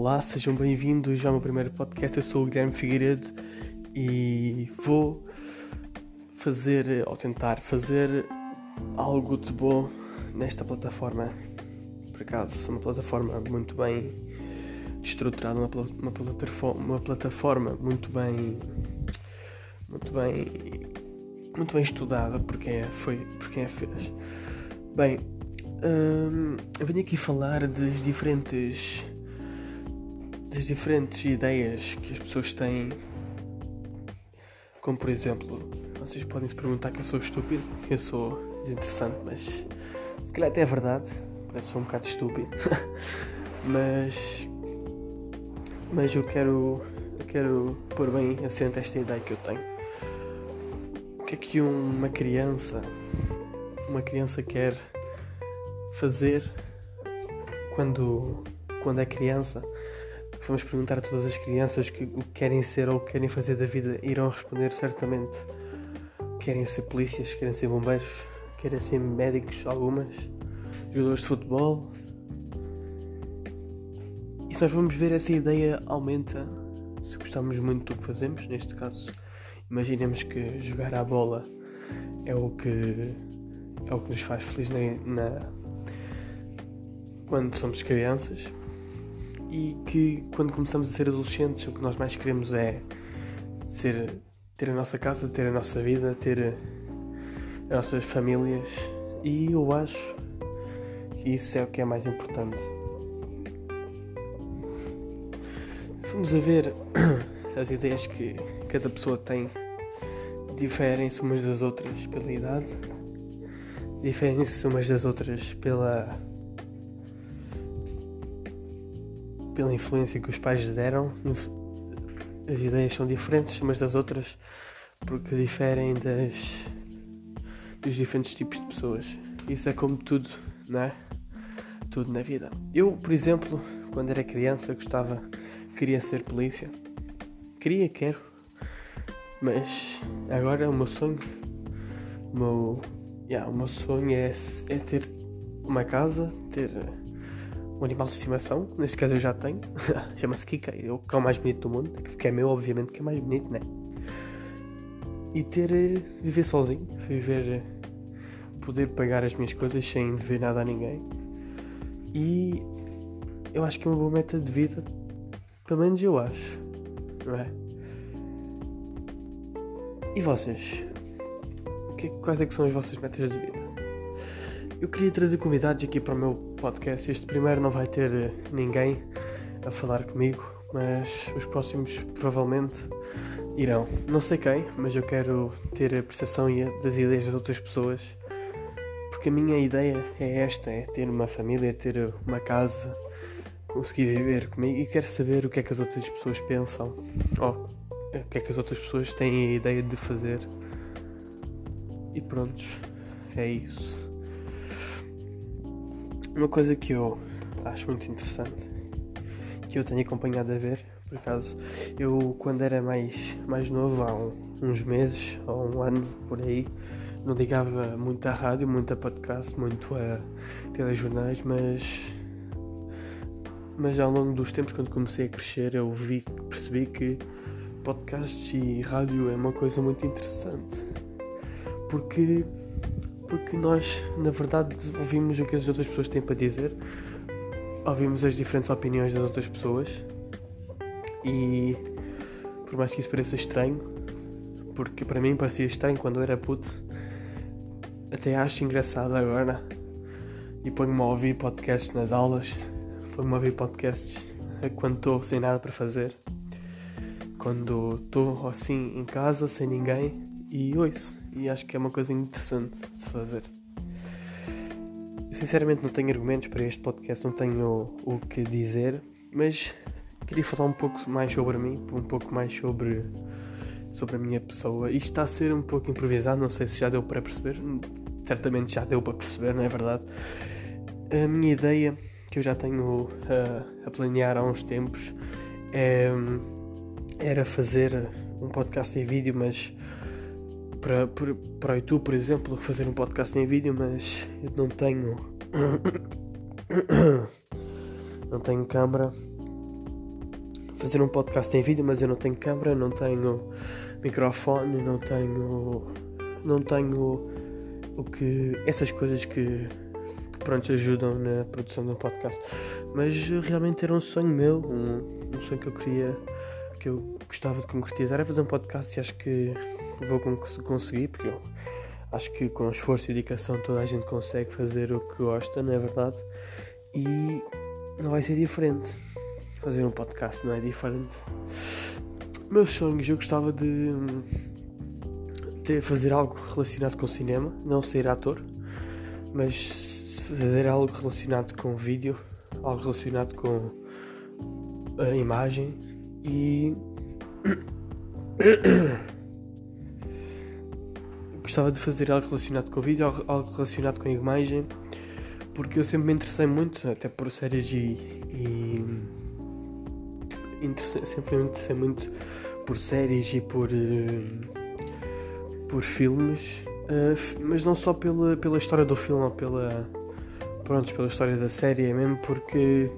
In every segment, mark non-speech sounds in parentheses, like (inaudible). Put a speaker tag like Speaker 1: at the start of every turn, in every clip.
Speaker 1: Olá, sejam bem-vindos ao meu primeiro podcast. Eu sou o Guilherme Figueiredo e vou fazer, ou tentar fazer, algo de bom nesta plataforma. Por acaso, é uma plataforma muito bem estruturada, uma, uma, plataforma, uma plataforma muito bem. muito bem. muito bem estudada por quem, é, foi, por quem a fez. Bem, hum, eu venho aqui falar das diferentes das diferentes ideias que as pessoas têm. Como por exemplo, vocês podem se perguntar que eu sou estúpido, que eu sou desinteressante, mas se calhar até é verdade, parece sou um bocado estúpido. (laughs) mas mas eu quero eu quero pôr bem assente esta ideia que eu tenho. O que é que uma criança uma criança quer fazer quando quando é criança vamos perguntar a todas as crianças que, o que querem ser ou o que querem fazer da vida, irão responder certamente. Querem ser polícias, querem ser bombeiros, querem ser médicos, algumas, jogadores de futebol. E se nós vamos ver essa ideia aumenta se gostamos muito do que fazemos, neste caso. Imaginemos que jogar a bola é o que é o que nos faz feliz na, na quando somos crianças e que quando começamos a ser adolescentes o que nós mais queremos é ser, ter a nossa casa, ter a nossa vida, ter as nossas famílias e eu acho que isso é o que é mais importante. Vamos a ver (clears throat) as ideias que cada pessoa tem diferem-se umas das outras pela idade, diferem-se umas das outras pela pela influência que os pais deram, as ideias são diferentes umas das outras porque diferem das, dos diferentes tipos de pessoas. Isso é como tudo, não é? Tudo na vida. Eu, por exemplo, quando era criança, gostava, queria ser polícia. Queria, quero. Mas agora o meu sonho. O meu, yeah, o meu sonho é, é ter uma casa, ter um animal de estimação, neste caso eu já tenho, (laughs) chama-se Kika, é o cão mais bonito do mundo, que é meu, obviamente, que é mais bonito, né? E ter, uh, viver sozinho, viver, uh, poder pagar as minhas coisas sem dever nada a ninguém. E eu acho que é uma boa meta de vida, pelo menos eu acho, não é? E vocês? Quais é que são as vossas metas de vida? Eu queria trazer convidados aqui para o meu podcast. Este primeiro não vai ter eh, ninguém a falar comigo, mas os próximos provavelmente irão. Não sei quem, mas eu quero ter a percepção das ideias das outras pessoas, porque a minha ideia é esta: é ter uma família, ter uma casa, conseguir viver comigo e quero saber o que é que as outras pessoas pensam, ou o que é que as outras pessoas têm a ideia de fazer. E prontos, é isso. Uma coisa que eu acho muito interessante, que eu tenho acompanhado a ver, por acaso, eu quando era mais, mais novo, há um, uns meses ou um ano por aí, não ligava muito à rádio, muito a podcast, muito a telejornais, mas mas ao longo dos tempos, quando comecei a crescer, eu vi, percebi que podcasts e rádio é uma coisa muito interessante. Porque porque nós, na verdade, ouvimos o que as outras pessoas têm para dizer, ouvimos as diferentes opiniões das outras pessoas e, por mais que isso pareça estranho, porque para mim parecia estranho quando eu era puto, até acho engraçado agora e ponho-me a ouvir podcasts nas aulas, ponho-me a ouvir podcasts quando estou sem nada para fazer, quando estou assim em casa sem ninguém e ouço. E acho que é uma coisa interessante de se fazer. Eu sinceramente não tenho argumentos para este podcast, não tenho o, o que dizer, mas queria falar um pouco mais sobre mim, um pouco mais sobre, sobre a minha pessoa. Isto está a ser um pouco improvisado, não sei se já deu para perceber, certamente já deu para perceber, não é verdade? A minha ideia, que eu já tenho uh, a planear há uns tempos, é, era fazer um podcast em vídeo, mas para, para, para o YouTube, por exemplo, fazer um podcast em vídeo, mas eu não tenho. (coughs) não tenho câmera fazer um podcast em vídeo, mas eu não tenho câmera, não tenho microfone, não tenho. não tenho o que. essas coisas que, que pronto ajudam na produção de um podcast. Mas realmente era um sonho meu, um, um sonho que eu queria, que eu gostava de concretizar, é fazer um podcast e acho que vou conseguir, porque eu acho que com esforço e dedicação toda a gente consegue fazer o que gosta, não é verdade? E não vai ser diferente. Fazer um podcast não é diferente. Meus sonhos, eu gostava de, de fazer algo relacionado com cinema, não ser ator, mas fazer algo relacionado com vídeo, algo relacionado com a imagem e (clears throat) (coughs) gostava de fazer algo relacionado com vídeo, algo relacionado com a imagem, porque eu sempre me interessei muito, até por séries e. e sempre me interessei muito por séries e por. Uh, por filmes, uh, mas não só pela, pela história do filme ou pela. Pronto, pela história da série, é mesmo porque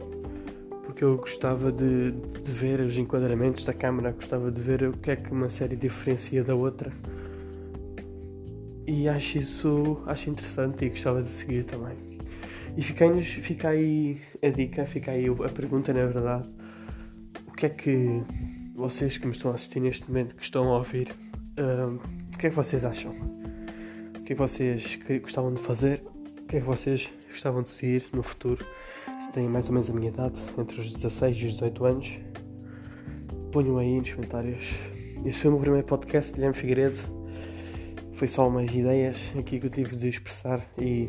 Speaker 1: porque eu gostava de, de, ver os enquadramentos da câmera, gostava de ver o que é que uma série diferencia da outra e acho isso acho interessante e gostava de seguir também. E fica, fica aí a dica, fica aí a pergunta, na verdade. O que é que vocês que me estão a assistir neste momento, que estão a ouvir, uh, o que é que vocês acham? O que é que vocês gostavam de fazer? O que é que vocês gostavam de seguir no futuro? Se têm mais ou menos a minha idade, entre os 16 e os 18 anos, ponham aí nos comentários. Este foi o meu primeiro podcast, Guilherme Figueiredo foi só umas ideias aqui que eu tive de expressar e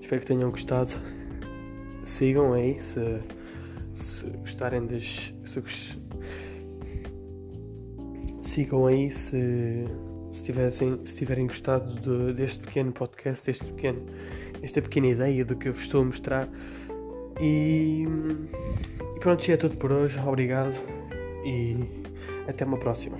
Speaker 1: espero que tenham gostado. Sigam aí se, se gostarem das. Se, sigam aí se, se, tivessem, se tiverem gostado de, deste pequeno podcast, deste pequeno, esta pequena ideia do que eu vos estou a mostrar. E, e pronto, é tudo por hoje. Obrigado e até uma próxima.